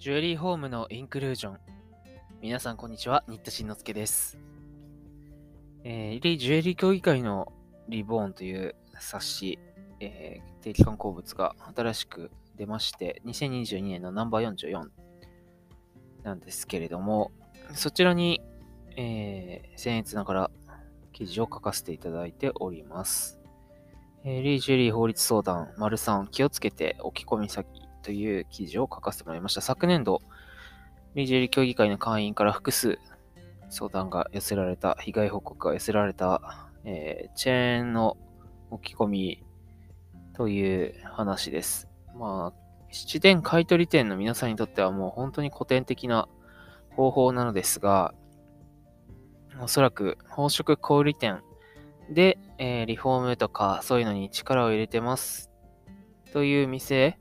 ジュエリーホームのインクルージョン。皆さん、こんにちは。新田慎之介です。えー、ジュエリー協議会のリボーンという冊子、えー、定期刊行物が新しく出まして、2022年のナンバー44なんですけれども、そちらに、えー、僭越ながら記事を書かせていただいております。えー、リー・ジュエリー法律相談、丸3気をつけて置き込み先という記事を書かせてもらいました。昨年度、リージェリ協議会の会員から複数相談が寄せられた、被害報告が寄せられた、えー、チェーンの置き込みという話です。まあ、七点買取店の皆さんにとってはもう本当に古典的な方法なのですが、おそらく宝飾小売店で、えー、リフォームとかそういうのに力を入れてますという店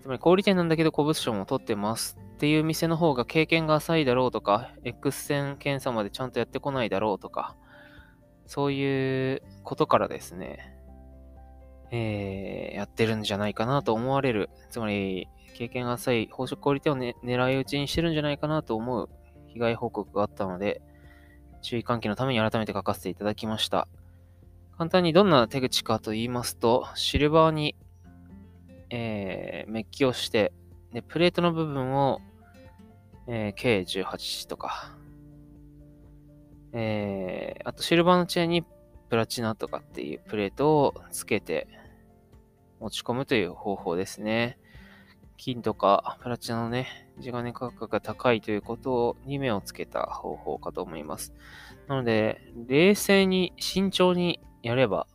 つまり小売店なんだけど古物商も取ってますっていう店の方が経験が浅いだろうとか、X 線検査までちゃんとやってこないだろうとか、そういうことからですね、えー、やってるんじゃないかなと思われる。つまり、経験が浅い宝飾小売店を、ね、狙い撃ちにしてるんじゃないかなと思う被害報告があったので、注意喚起のために改めて書かせていただきました。簡単にどんな手口かと言いますと、シルバーにえー、メッキをして、で、プレートの部分を、えー、計18とか、えー、あとシルバーのチェーンにプラチナとかっていうプレートをつけて持ち込むという方法ですね。金とかプラチナのね、地金価格が高いということに目をつけた方法かと思います。なので、冷静に慎重にやれば、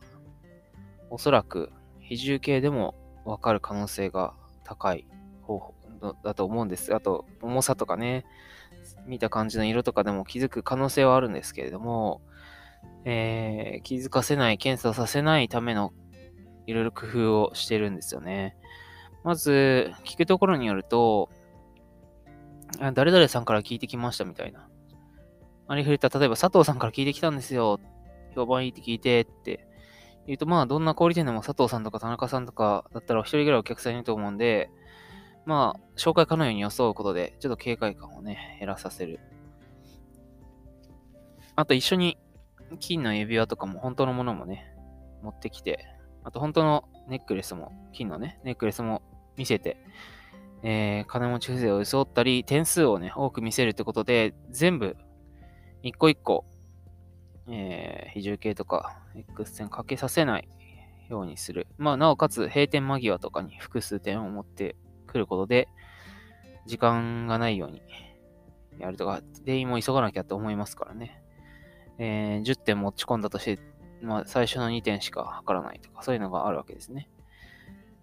おそらく比重系でもわかる可能性が高い方法だと思うんです。あと、重さとかね、見た感じの色とかでも気づく可能性はあるんですけれども、えー、気づかせない、検査させないためのいろいろ工夫をしてるんですよね。まず、聞くところによると、誰々さんから聞いてきましたみたいな。ありふれた、例えば佐藤さんから聞いてきたんですよ。評判いいって聞いてって言うと、まあ、どんな小売店でも佐藤さんとか田中さんとかだったらお一人ぐらいお客さんいると思うんで、まあ、紹介可能ように装うことで、ちょっと警戒感をね、減らさせる。あと一緒に金の指輪とかも本当のものもね、持ってきて、あと本当のネックレスも、金のね、ネックレスも見せて、えー、金持ち不正を装ったり、点数をね、多く見せるってことで、全部、一個一個、えー、比重計とか X 線かけさせないようにする。まあ、なおかつ閉店間際とかに複数点を持ってくることで、時間がないようにやるとか、店員も急がなきゃと思いますからね。えー、10点持ち込んだとして、まあ、最初の2点しか測らないとか、そういうのがあるわけですね。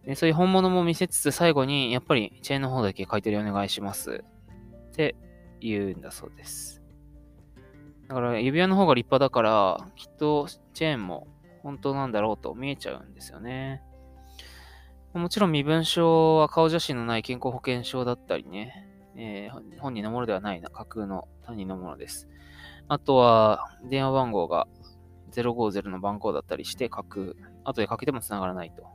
でそういう本物も見せつつ、最後に、やっぱりチェーンの方だけ買い取りお願いします。って言うんだそうです。だから指輪の方が立派だから、きっとチェーンも本当なんだろうと見えちゃうんですよね。もちろん身分証は顔写真のない健康保険証だったりね、えー、本人のものではないな、架空の他人のものです。あとは、電話番号が050の番号だったりして架空、後でかけても繋がらないと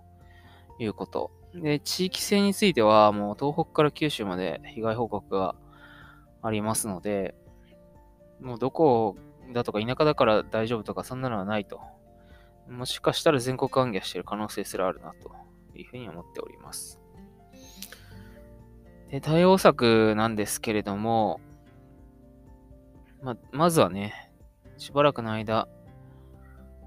いうこと。で、地域性については、もう東北から九州まで被害報告がありますので、もうどこだとか田舎だから大丈夫とかそんなのはないと。もしかしたら全国暗記してる可能性すらあるなというふうに思っております。で、対応策なんですけれども、ま、まずはね、しばらくの間、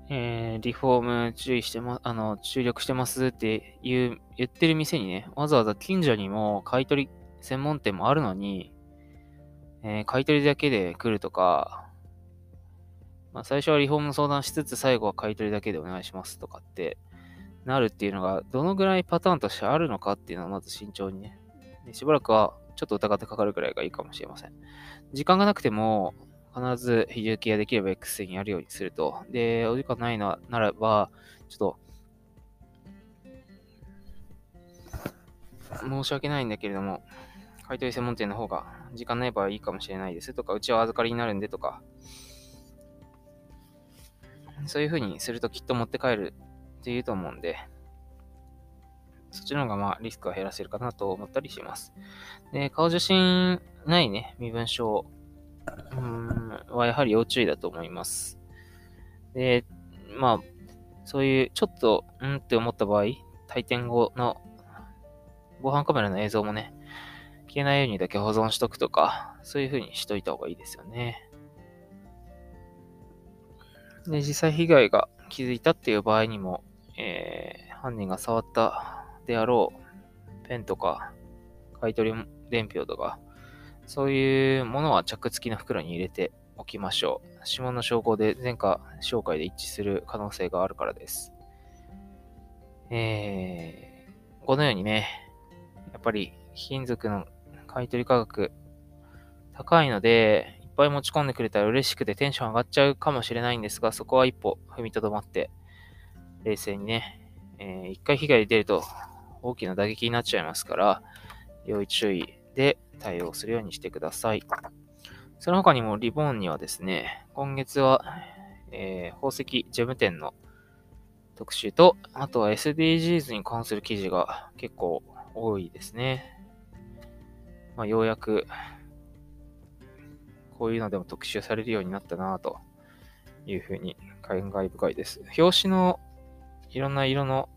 えー、リフォーム注意してま、あの、注力してますっていう、言ってる店にね、わざわざ近所にも買い取り専門店もあるのに、えー、買い取りだけで来るとか、まあ、最初はリフォーム相談しつつ、最後は買い取りだけでお願いしますとかってなるっていうのが、どのぐらいパターンとしてあるのかっていうのはまず慎重にね。でしばらくはちょっと疑ってかかるくらいがいいかもしれません。時間がなくても、必ず非重機ができれば X 線やるようにすると。で、お時間ないのならば、ちょっと、申し訳ないんだけれども、買い取り専門店の方が時間ない場合いいかもしれないですとか、うちは預かりになるんでとか、そういう風にするときっと持って帰るって言うと思うんで、そっちの方がまあリスクは減らせるかなと思ったりします。で、顔写真ないね、身分証はやはり要注意だと思います。で、まあ、そういうちょっと、うんって思った場合、退店後の防犯カメラの映像もね、消えないようにだけ保存しとくとか、そういう風にしといた方がいいですよね。で、実際被害が気づいたっていう場合にも、えー、犯人が触ったであろうペンとか、買取伝票とか、そういうものはチャック付きの袋に入れておきましょう。指紋の証拠で前科紹介で一致する可能性があるからです。えー、このようにね、やっぱり金属の買取価格高いので、いっぱい持ち込んでくれたら嬉しくてテンション上がっちゃうかもしれないんですが、そこは一歩踏みとどまって、冷静にね、えー、一回被害出ると大きな打撃になっちゃいますから、要注意で対応するようにしてください。その他にもリボンにはですね、今月は、えー、宝石ジェム店の特集と、あとは SDGs に関する記事が結構多いですね。まあ、ようやく、こういうのでも特集されるようになったなというふうに感慨深いです。表紙のいろんな色の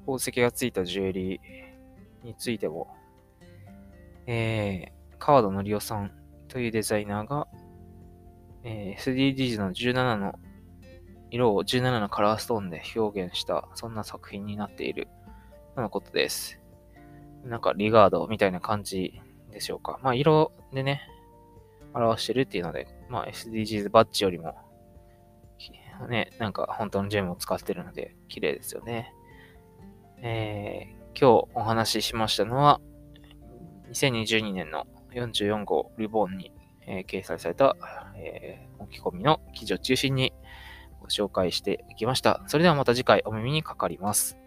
宝石がついたジュエリーについても、えー、川田則夫さんというデザイナーが、えー、SDGs の17の色を17のカラーストーンで表現した、そんな作品になっているとのことです。なんかリガードみたいな感じでしょうか。まあ色でね、表してるっていうので、まあ SDGs バッジよりも、ね、なんか本当のジェムを使ってるので綺麗ですよね。えー、今日お話ししましたのは、2022年の44号リボンに、えー、掲載された、えー、置き込みの記事を中心にご紹介していきました。それではまた次回お耳にかかります。